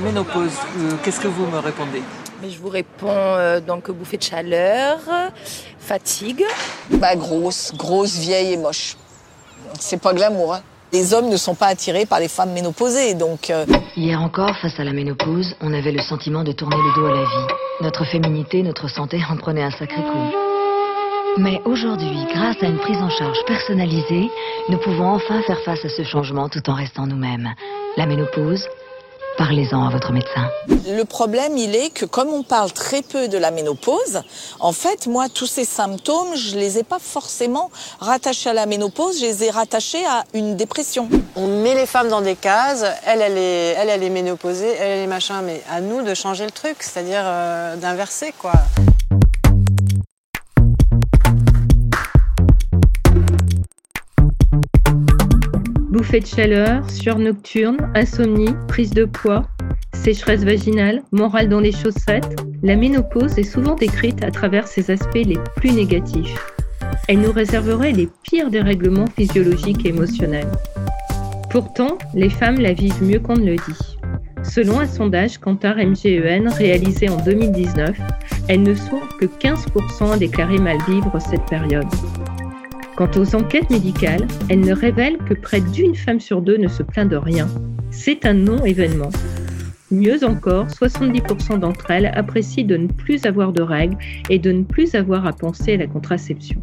ménopause, qu'est-ce que vous me répondez? Mais Je vous réponds donc bouffée de chaleur, fatigue. Bah grosse, grosse, vieille et moche. C'est pas glamour. Hein. Les hommes ne sont pas attirés par les femmes ménopausées, donc... Hier encore, face à la ménopause, on avait le sentiment de tourner le dos à la vie. Notre féminité, notre santé en prenaient un sacré coup. Mais aujourd'hui, grâce à une prise en charge personnalisée, nous pouvons enfin faire face à ce changement tout en restant nous-mêmes. La ménopause, parlez-en à votre médecin. Le problème, il est que comme on parle très peu de la ménopause, en fait, moi, tous ces symptômes, je les ai pas forcément rattachés à la ménopause, je les ai rattachés à une dépression. On met les femmes dans des cases, elle, elle est, elle, elle est ménopausée, elle, elle est machin, mais à nous de changer le truc, c'est-à-dire euh, d'inverser, quoi. Bouffées de chaleur, nocturne, insomnie, prise de poids, sécheresse vaginale, morale dans les chaussettes, la ménopause est souvent décrite à travers ses aspects les plus négatifs. Elle nous réserverait les pires dérèglements physiologiques et émotionnels. Pourtant, les femmes la vivent mieux qu'on ne le dit. Selon un sondage Kantar MGEN réalisé en 2019, elles ne sont que 15% à déclarer mal vivre cette période. Quant aux enquêtes médicales, elles ne révèlent que près d'une femme sur deux ne se plaint de rien. C'est un non-événement. Mieux encore, 70% d'entre elles apprécient de ne plus avoir de règles et de ne plus avoir à penser à la contraception.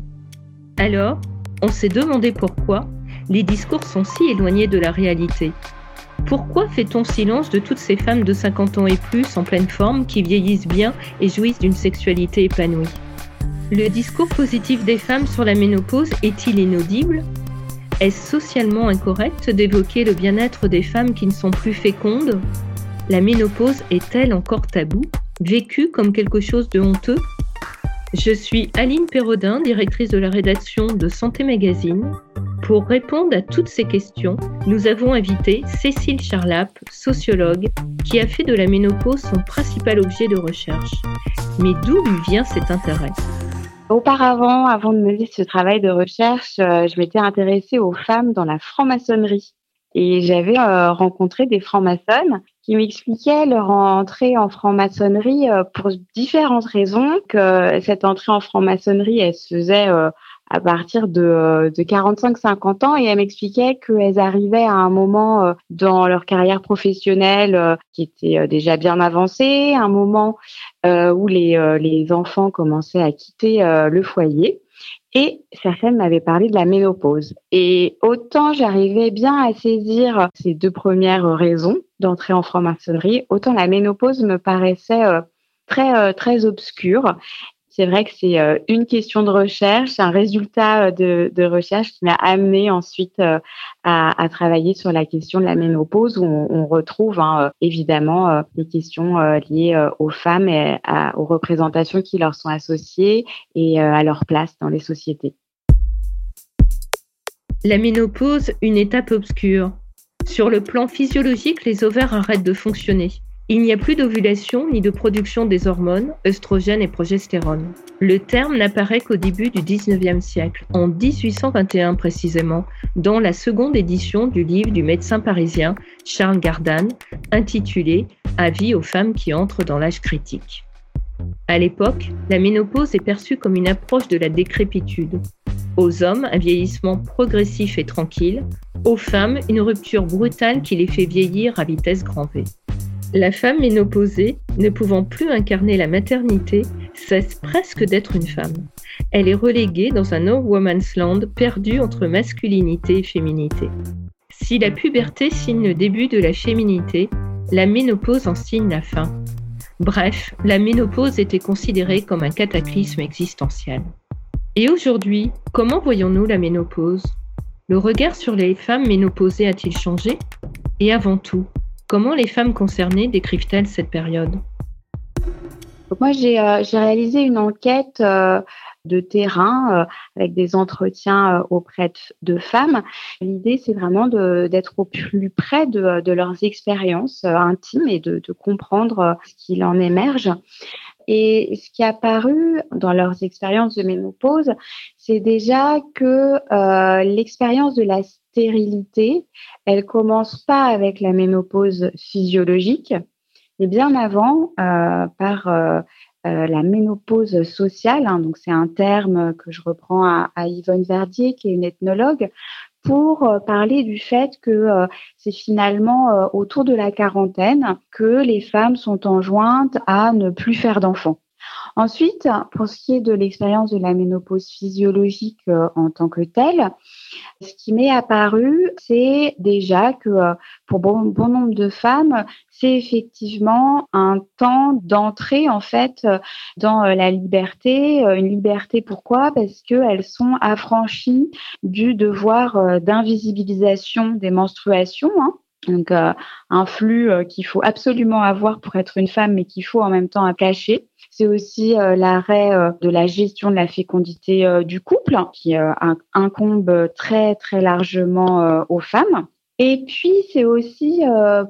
Alors, on s'est demandé pourquoi les discours sont si éloignés de la réalité. Pourquoi fait-on silence de toutes ces femmes de 50 ans et plus en pleine forme qui vieillissent bien et jouissent d'une sexualité épanouie? Le discours positif des femmes sur la ménopause est-il inaudible? Est-ce socialement incorrect d'évoquer le bien-être des femmes qui ne sont plus fécondes? La ménopause est-elle encore tabou, vécue comme quelque chose de honteux? Je suis Aline Perrodin, directrice de la rédaction de Santé Magazine. Pour répondre à toutes ces questions, nous avons invité Cécile Charlap, sociologue, qui a fait de la ménopause son principal objet de recherche. Mais d'où lui vient cet intérêt? Auparavant, avant de mener ce travail de recherche, euh, je m'étais intéressée aux femmes dans la franc-maçonnerie. Et j'avais euh, rencontré des francs-maçonnes qui m'expliquaient leur entrée en franc-maçonnerie euh, pour différentes raisons, que cette entrée en franc-maçonnerie, elle se faisait à partir de, de 45-50 ans et elle m'expliquait qu'elles arrivaient à un moment dans leur carrière professionnelle qui était déjà bien avancée, un moment euh, où les, euh, les enfants commençaient à quitter euh, le foyer. Et certaines m'avaient parlé de la ménopause. Et autant j'arrivais bien à saisir ces deux premières raisons d'entrer en franc-maçonnerie, autant la ménopause me paraissait très très obscure c'est vrai que c'est euh, une question de recherche, un résultat euh, de, recherche qui m'a amené ensuite euh, à, travailler sur la question de la ménopause où on, retrouve hein, évidemment les questions liées aux femmes et aux représentations qui leur sont associées et à leur place dans les sociétés. La ménopause, une étape obscure. Sur le plan physiologique, les ovaires arrêtent de fonctionner. Il n'y a plus d'ovulation ni de production des hormones, œstrogènes et progestérone. Le terme n'apparaît qu'au début du 19e siècle, en 1821 précisément, dans la seconde édition du livre du médecin parisien Charles Gardanne, intitulé Avis aux femmes qui entrent dans l'âge critique. À l'époque, la ménopause est perçue comme une approche de la décrépitude. Aux hommes, un vieillissement progressif et tranquille. Aux femmes, une rupture brutale qui les fait vieillir à vitesse grand V. La femme ménopausée, ne pouvant plus incarner la maternité, cesse presque d'être une femme. Elle est reléguée dans un no woman's land perdu entre masculinité et féminité. Si la puberté signe le début de la féminité, la ménopause en signe la fin. Bref, la ménopause était considérée comme un cataclysme existentiel. Et aujourd'hui, comment voyons-nous la ménopause? Le regard sur les femmes ménopausées a-t-il changé? Et avant tout, Comment les femmes concernées décrivent-elles cette période? Moi, euh, j'ai réalisé une enquête euh, de terrain euh, avec des entretiens auprès de, femmes. L'idée, c'est vraiment d'être au plus près de, leurs expériences intimes et de, comprendre ce qu'il en émerge. Et ce qui est apparu dans leurs expériences de ménopause, c'est déjà que l'expérience de la stérilité, elle commence pas avec la ménopause physiologique, Et bien avant, par la ménopause sociale, hein, c'est un terme que je reprends à Yvonne Verdier, qui est une ethnologue, pour parler du fait que c'est finalement autour de la quarantaine que les femmes sont enjointes à ne plus faire d'enfants. Ensuite, pour ce qui est de l'expérience de la ménopause physiologique euh, en tant que telle, ce qui m'est apparu, c'est déjà que euh, pour bon, nombre de femmes, c'est effectivement un temps d'entrée en fait euh, dans la liberté. Une liberté pourquoi? Parce qu'elles sont affranchies du devoir d'invisibilisation des menstruations. Hein. Donc un flux qu'il faut absolument avoir pour être une femme, mais qu'il faut en même temps cacher. C'est aussi euh, l'arrêt euh, de la gestion de la fécondité euh, du couple, qui incombe très très largement aux femmes. Et puis, c'est aussi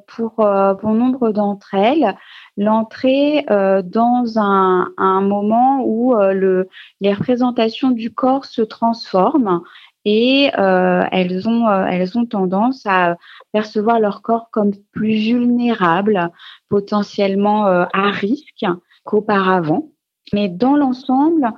pour bon nombre d'entre elles l'entrée dans un, moment où le, les représentations du corps se transforment et elles, ont, elles ont tendance à percevoir leur corps comme plus vulnérable, potentiellement à risque qu'auparavant. Mais dans l'ensemble,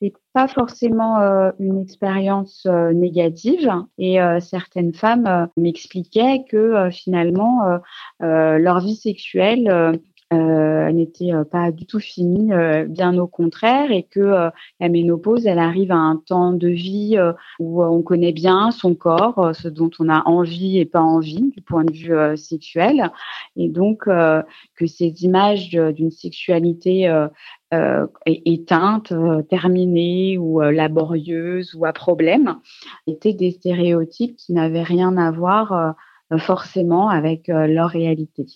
c'est pas forcément euh, une expérience euh, négative et euh, certaines femmes m'expliquaient que finalement leur vie sexuelle euh, n'était euh, pas du tout finie, euh, bien au contraire, et que la ménopause, elle arrive à un temps de vie où on connaît bien son corps, ce dont on a envie et pas envie du point de vue sexuel, et donc que ces images d'une sexualité éteinte, terminée ou laborieuse ou à problème étaient des stéréotypes qui n'avaient rien à voir forcément avec leur réalité.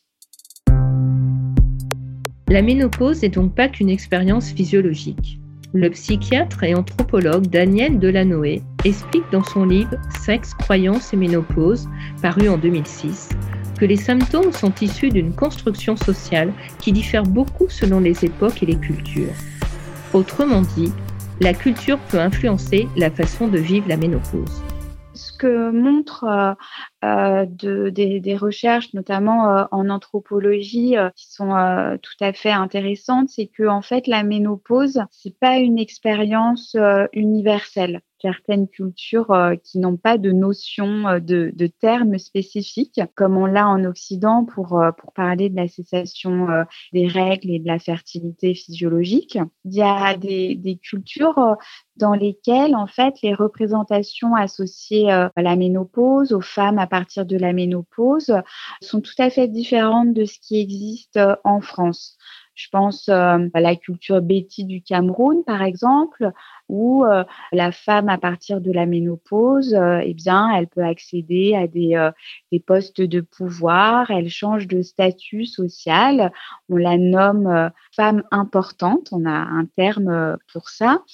La ménopause n'est donc pas qu'une expérience physiologique. Le psychiatre et anthropologue Daniel Delanoë explique dans son livre Sexe, croyance et ménopause, paru en 2006, que les symptômes sont issus d'une construction sociale qui diffère beaucoup selon les époques et les cultures. Autrement dit, la culture peut influencer la façon de vivre la ménopause. Ce que montre euh, de, des, recherches, notamment euh, en anthropologie, euh, qui sont tout à fait intéressantes, c'est que en fait la ménopause, c'est pas une expérience universelle certaines cultures qui n'ont pas de notion de, de termes spécifiques, comme on l'a en Occident pour, pour parler de la cessation des règles et de la fertilité physiologique. Il y a des, des cultures dans lesquelles, en fait, les représentations associées à la ménopause, aux femmes partir de la ménopause sont tout à fait différentes de ce qui existe euh, en France. Je pense euh, à la culture Betty du Cameroun, par exemple, où euh, la femme, à partir de la ménopause, eh bien, elle peut accéder à des, des postes de pouvoir, elle change de statut social. On la nomme femme importante, on a un terme pour ça.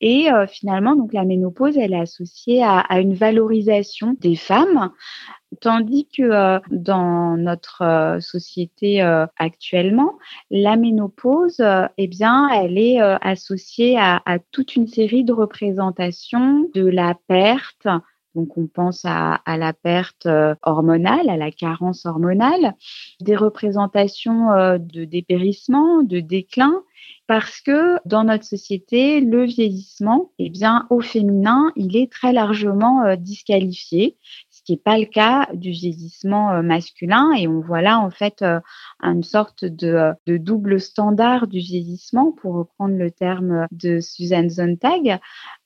Et finalement, donc la ménopause, elle est associée à une valorisation des femmes Tandis que euh, dans notre euh, société euh, actuellement, la ménopause, eh bien, elle est associée à, toute une série de représentations de la perte. Donc, on pense à, la perte hormonale, à la carence hormonale, des représentations de dépérissement, de déclin, parce que dans notre société, le vieillissement, eh bien, au féminin, il est très largement disqualifié qui n'est pas le cas du vieillissement euh, masculin. Et on voit là, en fait, euh, une sorte de, de, double standard du vieillissement, pour reprendre le terme de Suzanne Sontag,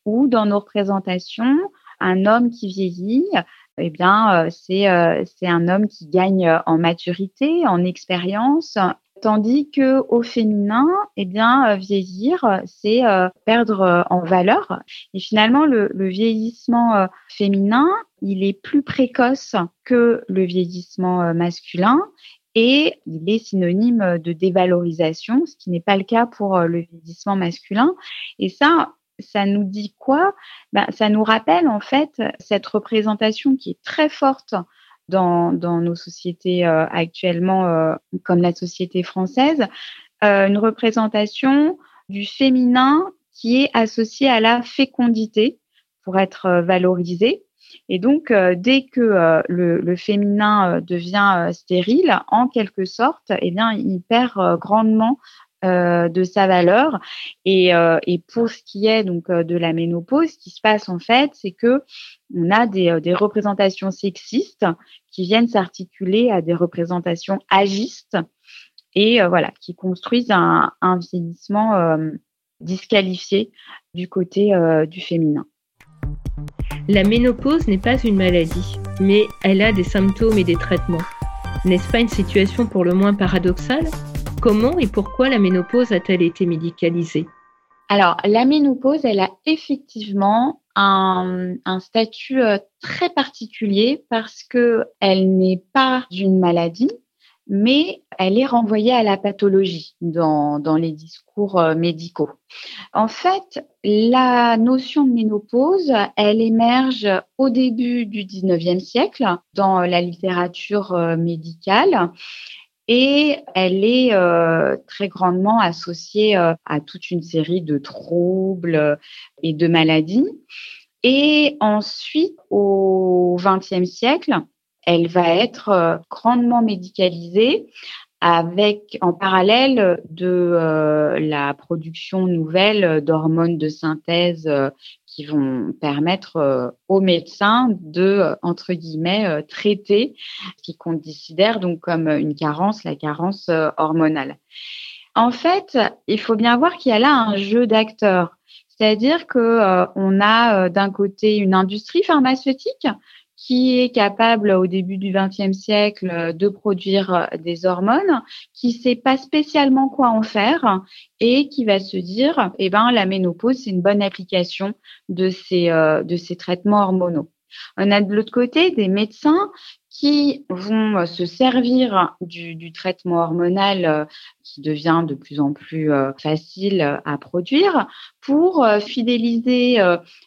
où dans nos représentations, un homme qui vieillit, eh bien, euh, c'est un homme qui gagne en maturité, en expérience, Tandis que au féminin, eh bien, vieillir, c'est perdre en valeur. Et finalement, le, vieillissement féminin, il est plus précoce que le vieillissement euh, masculin et il est synonyme de dévalorisation, ce qui n'est pas le cas pour euh, le vieillissement masculin. Et ça, ça nous dit quoi? Ben, Ça nous rappelle en fait cette représentation qui est très forte dans, dans nos sociétés euh, actuellement, comme la société française, une représentation du féminin qui est associée à la fécondité pour être valorisée. Et donc, dès que le, féminin devient stérile, en quelque sorte, eh bien, il perd grandement de sa valeur. Et, et, pour ce qui est donc de la ménopause, ce qui se passe en fait, c'est que on a des, des représentations sexistes qui viennent s'articuler à des représentations agistes et voilà qui construisent un, un vieillissement disqualifié du côté du féminin. La ménopause n'est pas une maladie, mais elle a des symptômes et des traitements. N'est-ce pas une situation pour le moins paradoxale? Comment et pourquoi la ménopause a-t-elle été médicalisée? Alors, la ménopause, elle a effectivement un, statut euh, très particulier parce que elle n'est pas une maladie, mais elle est renvoyée à la pathologie dans, dans les discours euh, médicaux. En fait, la notion de ménopause, elle émerge au début du 19e siècle dans la littérature euh, médicale et elle est euh, très grandement associée à toute une série de troubles et de maladies. Et ensuite, au XXe siècle, elle va être euh, grandement médicalisée avec en parallèle de euh, la production nouvelle d'hormones de synthèse euh, qui vont permettre aux médecins de entre guillemets traiter ce qui considère donc comme une carence la carence hormonale. En fait, il faut bien voir qu'il y a là un jeu d'acteurs, c'est-à-dire que on a d'un côté une industrie pharmaceutique qui est capable au début du XXe siècle de produire des hormones, qui sait pas spécialement quoi en faire et qui va se dire, eh ben, la ménopause, c'est une bonne application de ces, euh, de ces traitements hormonaux. On a de l'autre côté des médecins qui vont se servir du, traitement hormonal euh, qui devient de plus en plus euh, facile à produire pour euh, fidéliser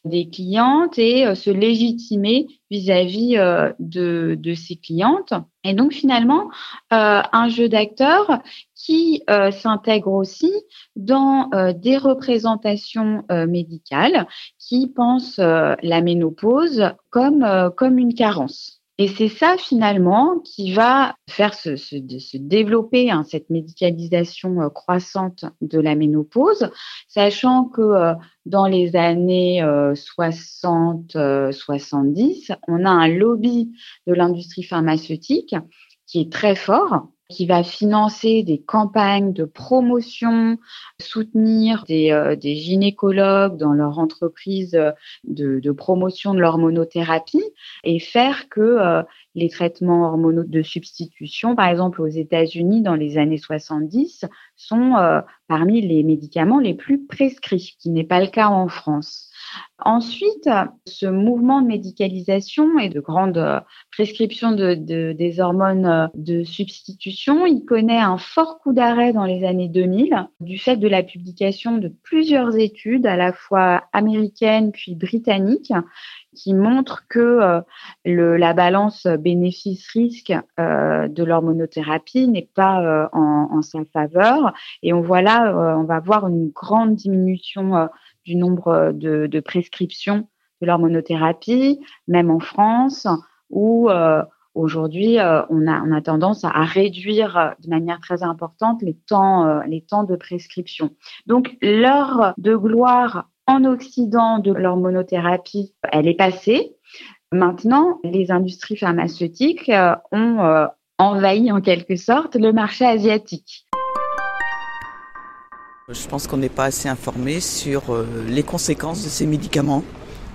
des clientes et se légitimer vis-à-vis de, de ses clientes. Et donc finalement, un jeu d'acteurs qui s'intègre aussi dans des représentations médicales qui pensent la ménopause comme, comme une carence. Et c'est ça finalement qui va faire se, développer hein, cette médicalisation euh, croissante de la ménopause, sachant que euh, dans les années 60-70, euh, on a un lobby de l'industrie pharmaceutique qui est très fort qui va financer des campagnes de promotion, soutenir des, euh, gynécologues dans leur entreprise de, de promotion de l'hormonothérapie et faire que euh, les traitements hormonaux de substitution, par exemple aux États-Unis dans les années 70, sont euh, parmi les médicaments les plus prescrits, ce qui n'est pas le cas en France. Ensuite, ce mouvement de médicalisation et de grande euh, prescription de, des hormones euh, de substitution, il connaît un fort coup d'arrêt dans les années 2000 du fait de la publication de plusieurs études, à la fois américaines puis britanniques, qui montrent que euh, la balance bénéfice-risque de l'hormonothérapie n'est pas en, en, sa faveur. Et on voit là, on va voir une grande diminution du nombre euh, de, prescriptions de l'hormonothérapie, même en France, où euh, aujourd'hui euh, on, a, tendance à, réduire de manière très importante les temps, les temps de prescription. Donc l'heure de gloire en Occident de l'hormonothérapie, elle est passée. Maintenant, les industries pharmaceutiques ont envahi en quelque sorte le marché asiatique. Je pense qu'on n'est pas assez informé sur euh, les conséquences de ces médicaments.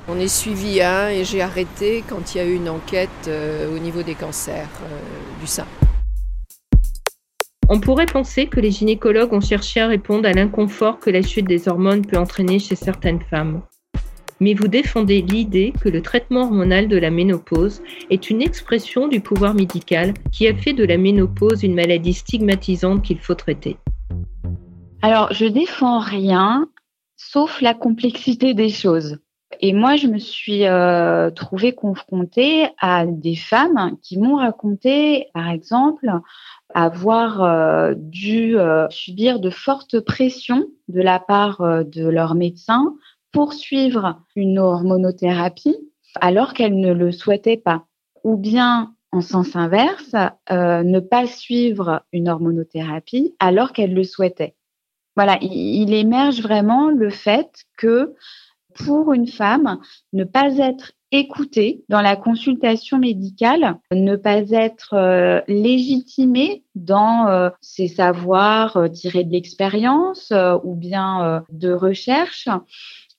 On est suivi un et j'ai arrêté quand il y a eu une enquête euh, au niveau des cancers euh, du sein. On pourrait penser que les gynécologues ont cherché à répondre à l'inconfort que la chute des hormones peut entraîner chez certaines femmes. Mais vous défendez l'idée que le traitement hormonal de la ménopause est une expression du pouvoir médical qui a fait de la ménopause une maladie stigmatisante qu'il faut traiter. Alors, je défends rien, sauf la complexité des choses. Et moi, je me suis euh, trouvée confrontée à des femmes qui m'ont raconté, par exemple, avoir euh, dû euh, subir de fortes pressions de la part de leur médecin pour suivre une hormonothérapie alors qu'elle ne le souhaitait pas. Ou bien, en sens inverse, euh, ne pas suivre une hormonothérapie alors qu'elle le souhaitait. Voilà, il, émerge vraiment le fait que pour une femme, ne pas être écoutée dans la consultation médicale, ne pas être euh, légitimée dans euh, ses savoirs euh, tirés de l'expérience ou bien de recherche,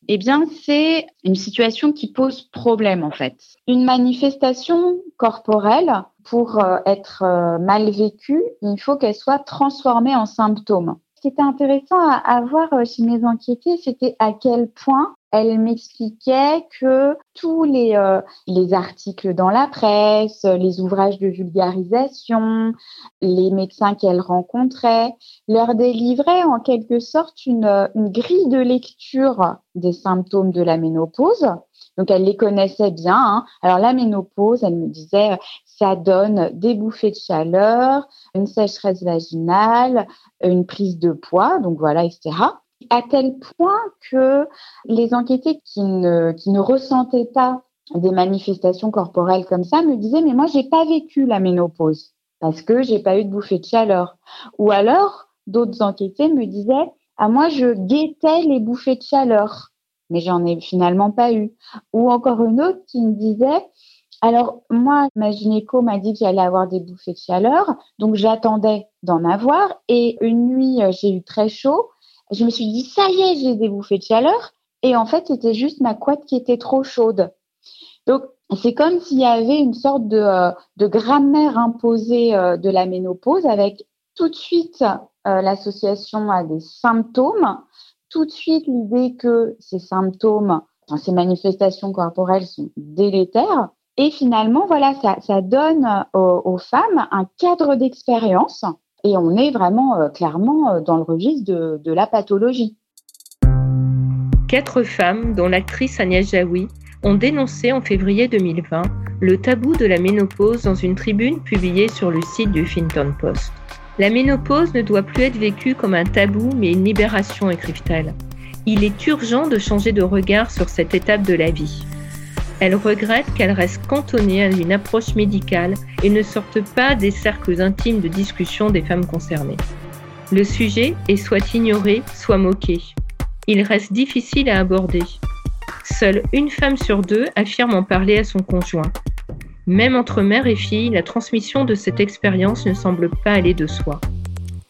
eh bien, c'est une situation qui pose problème en fait. Une manifestation corporelle, pour être mal vécue, il faut qu'elle soit transformée en symptôme. Ce qui était intéressant à, voir chez mes enquêtés, c'était à quel point elle m'expliquait que tous les, euh, les articles dans la presse, les ouvrages de vulgarisation, les médecins qu'elle rencontrait, leur délivraient en quelque sorte une, une grille de lecture des symptômes de la ménopause. Donc, elle les connaissait bien. Hein. Alors, la ménopause, elle me disait, ça donne des bouffées de chaleur, une sécheresse vaginale, une prise de poids, donc voilà, etc à tel point que les enquêtés qui ne, ressentaient pas des manifestations corporelles comme ça me disaient mais moi j'ai pas vécu la ménopause parce que j'ai pas eu de bouffée de chaleur. Ou alors d'autres enquêtés me disaient ah moi je guettais les bouffées de chaleur mais j'en ai finalement pas eu ou encore une autre qui me disait alors moi ma gynéco m'a dit qu'il allait avoir des bouffées de chaleur donc j'attendais d'en avoir et une nuit j'ai eu très chaud je me suis dit, ça y est, j'ai des bouffées de chaleur. Et en fait, c'était juste ma couette qui était trop chaude. Donc, c'est comme s'il y avait une sorte de, euh, grammaire imposée euh, de la ménopause avec tout de suite euh, l'association à des symptômes, tout de suite l'idée que ces symptômes, ces manifestations corporelles sont délétères. Et finalement, voilà, ça, donne aux femmes un cadre d'expérience et on est vraiment euh, clairement euh, dans le registre de, la pathologie. Quatre femmes, dont l'actrice Agnès Jaoui, ont dénoncé en février 2020 le tabou de la ménopause dans une tribune publiée sur le site du Huffington Post. La ménopause ne doit plus être vécue comme un tabou, mais une libération, écrivent-elles. Il est urgent de changer de regard sur cette étape de la vie. Elle regrette qu'elle reste cantonnée à une approche médicale et ne sorte pas des cercles intimes de discussion des femmes concernées. Le sujet est soit ignoré, soit moqué. Il reste difficile à aborder. Seule une femme sur deux affirme en parler à son conjoint. Même entre mère et fille, la transmission de cette expérience ne semble pas aller de soi.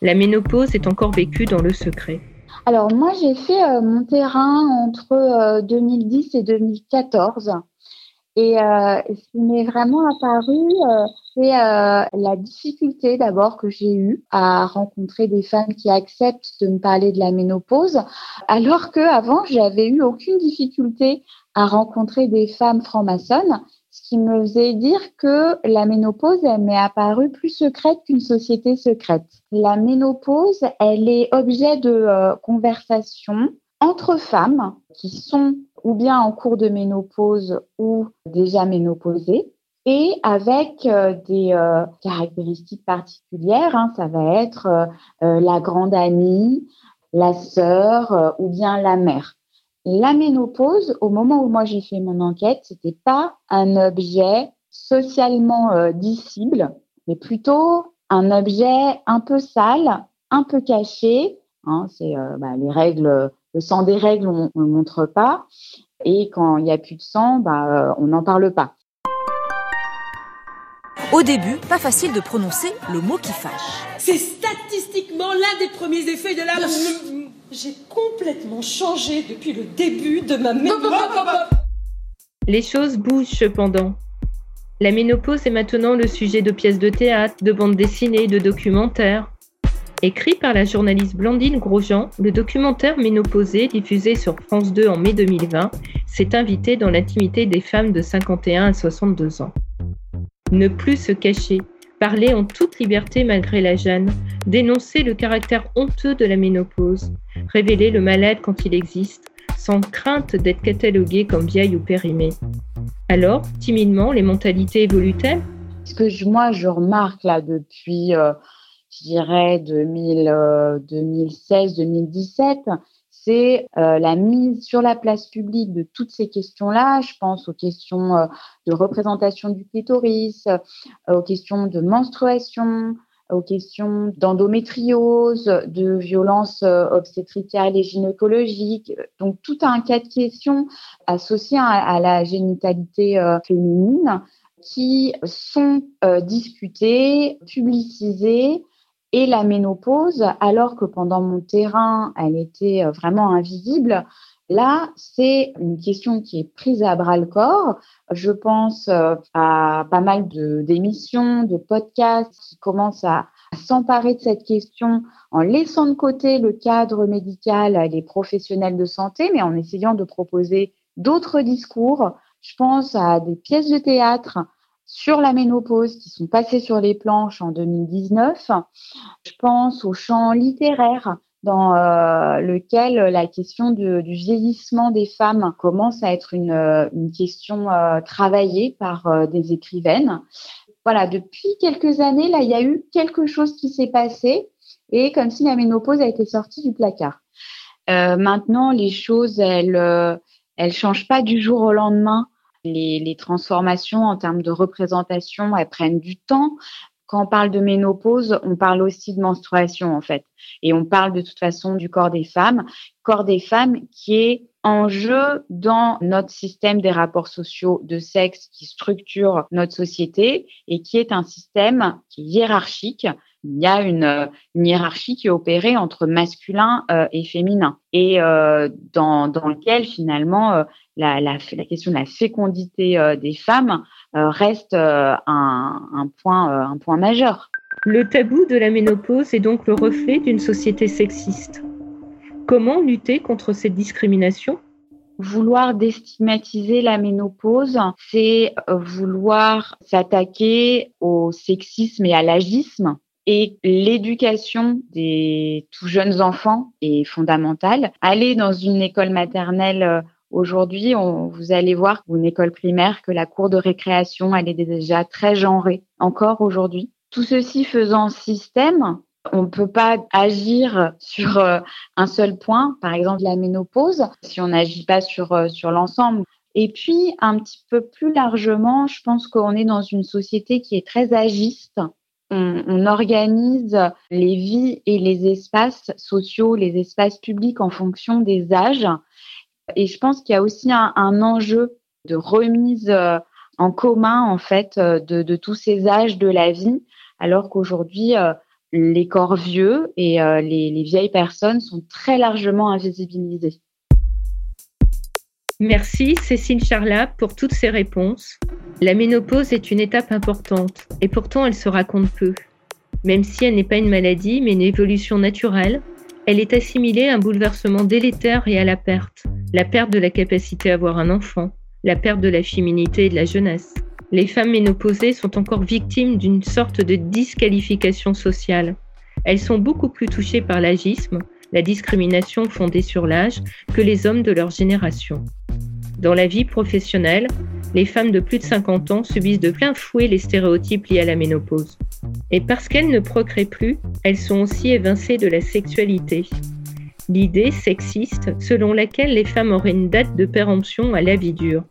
La ménopause est encore vécue dans le secret. Alors moi, j'ai fait euh, mon terrain entre 2010 euh, et 2014. Et euh, ce qui m'est vraiment apparu, euh, c'est euh, la difficulté d'abord que j'ai eue à rencontrer des femmes qui acceptent de me parler de la ménopause, alors que avant j'avais eu aucune difficulté à rencontrer des femmes franc-maçonnes, ce qui me faisait dire que la ménopause, elle m'est apparue plus secrète qu'une société secrète. La ménopause, elle est objet de euh, conversation entre femmes qui sont ou bien en cours de ménopause ou déjà ménopausées et avec euh, des euh, caractéristiques particulières. Hein, ça va être euh, la grande amie, la sœur ou bien la mère. La ménopause, au moment où moi j'ai fait mon enquête, c'était pas un objet socialement dissible, mais plutôt un objet un peu sale, un peu caché. Hein, c'est bah, les règles le sang des règles, on ne le montre pas. Et quand il n'y a plus de sang, bah, euh, on n'en parle pas. Au début, pas facile de prononcer le mot qui fâche. C'est statistiquement l'un des premiers effets de la... J'ai complètement changé depuis le début de ma ménopause. Les choses bougent cependant. La ménopause est maintenant le sujet de pièces de théâtre, de bandes dessinées, de documentaires. Écrit par la journaliste Blandine Grosjean, le documentaire Ménopausée, diffusé sur France 2 en mai 2020, s'est invité dans l'intimité des femmes de 51 à 62 ans. Ne plus se cacher, parler en toute liberté malgré la gêne, dénoncer le caractère honteux de la ménopause, révéler le mal-être quand il existe, sans crainte d'être cataloguée comme vieille ou périmée. Alors, timidement, les mentalités évoluent-elles? Ce que moi je remarque là depuis... Euh, je dirais 2016-2017, c'est euh, la mise sur la place publique de toutes ces questions-là. Je pense aux questions euh, de représentation du clitoris, euh, aux questions de menstruation, aux questions d'endométriose, de violences obstétricales et gynécologiques. Donc tout un cas de questions associées à, la génitalité féminine qui sont discutées, publicisées et la ménopause, alors que pendant mon terrain, elle était euh, vraiment invisible. Là, c'est une question qui est prise à bras le corps. Je pense euh, à pas mal d'émissions, de, podcasts qui commencent à, s'emparer de cette question en laissant de côté le cadre médical et les professionnels de santé, mais en essayant de proposer d'autres discours. Je pense à des pièces de théâtre sur la ménopause qui sont passées sur les planches en 2019. Je pense au champ littéraire dans euh, lequel la question du vieillissement des femmes commence à être une, euh, question euh, travaillée par des écrivaines. Voilà, depuis quelques années, là, il y a eu quelque chose qui s'est passé et comme si la ménopause a été sortie du placard. maintenant, les choses, elles, elles changent pas du jour au lendemain les, transformations en termes de représentation, elles prennent du temps. Quand on parle de ménopause, on parle aussi de menstruation en fait. Et on parle de toute façon du corps des femmes, corps des femmes qui est en jeu dans notre système des rapports sociaux de sexe qui structure notre société et qui est un système qui est hiérarchique. Il y a une, hiérarchie qui est opérée entre masculin euh, et féminin et euh, dans, dans lequel finalement la, la, la, question de la fécondité euh, des femmes euh, reste euh, un, un, point, un point majeur. Le tabou de la ménopause est donc le reflet d'une société sexiste. Comment lutter contre cette discrimination? Vouloir déstigmatiser la ménopause, c'est vouloir s'attaquer au sexisme et à l'agisme. Et l'éducation des tout jeunes enfants est fondamentale. Aller dans une école maternelle Aujourd'hui, vous allez voir une école primaire que la cour de récréation, elle est déjà très genrée, encore aujourd'hui. Tout ceci faisant système, on ne peut pas agir sur euh, un seul point, par exemple la ménopause, si on n'agit pas sur, euh, sur l'ensemble. Et puis, un petit peu plus largement, je pense qu'on est dans une société qui est très agiste. On, organise les vies et les espaces sociaux, les espaces publics en fonction des âges. Et je pense qu'il y a aussi un, enjeu de remise euh, en commun en fait euh, de, tous ces âges de la vie, alors qu'aujourd'hui euh, les corps vieux et les, les vieilles personnes sont très largement invisibilisés. Merci Cécile Charlat pour toutes ces réponses. La ménopause est une étape importante et pourtant elle se raconte peu. Même si elle n'est pas une maladie mais une évolution naturelle, elle est assimilée à un bouleversement délétère et à la perte. La perte de la capacité à avoir un enfant, la perte de la féminité et de la jeunesse. Les femmes ménopausées sont encore victimes d'une sorte de disqualification sociale. Elles sont beaucoup plus touchées par l'agisme, la discrimination fondée sur l'âge, que les hommes de leur génération. Dans la vie professionnelle, les femmes de plus de 50 ans subissent de plein fouet les stéréotypes liés à la ménopause. Et parce qu'elles ne procréent plus, elles sont aussi évincées de la sexualité. L'idée sexiste selon laquelle les femmes auraient une date de péremption à la vie dure.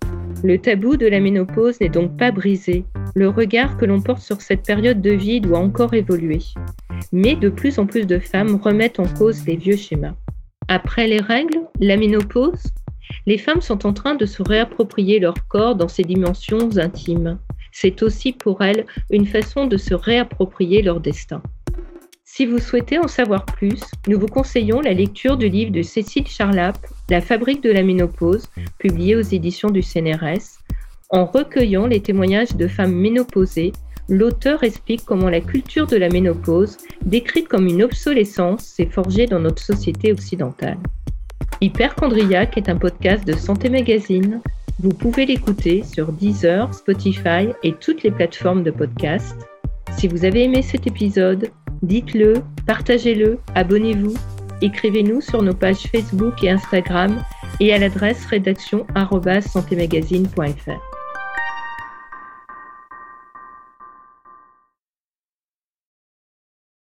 Le tabou de la ménopause n'est donc pas brisé. Le regard que l'on porte sur cette période de vie doit encore évoluer. Mais de plus en plus de femmes remettent en cause les vieux schémas. Après les règles, la ménopause Les femmes sont en train de se réapproprier leur corps dans ses dimensions intimes c'est aussi pour elles une façon de se réapproprier leur destin. Si vous souhaitez en savoir plus, nous vous conseillons la lecture du livre de Cécile Charlap, La fabrique de la ménopause, publié aux éditions du CNRS. En recueillant les témoignages de femmes ménopausées, l'auteur explique comment la culture de la ménopause, décrite comme une obsolescence, s'est forgée dans notre société occidentale. Hyperchondriac est un podcast de Santé Magazine. Vous pouvez l'écouter sur Deezer, Spotify et toutes les plateformes de podcast. Si vous avez aimé cet épisode, dites-le, partagez-le, abonnez-vous, écrivez-nous sur nos pages Facebook et Instagram et à l'adresse rédaction@santémagazine.fr.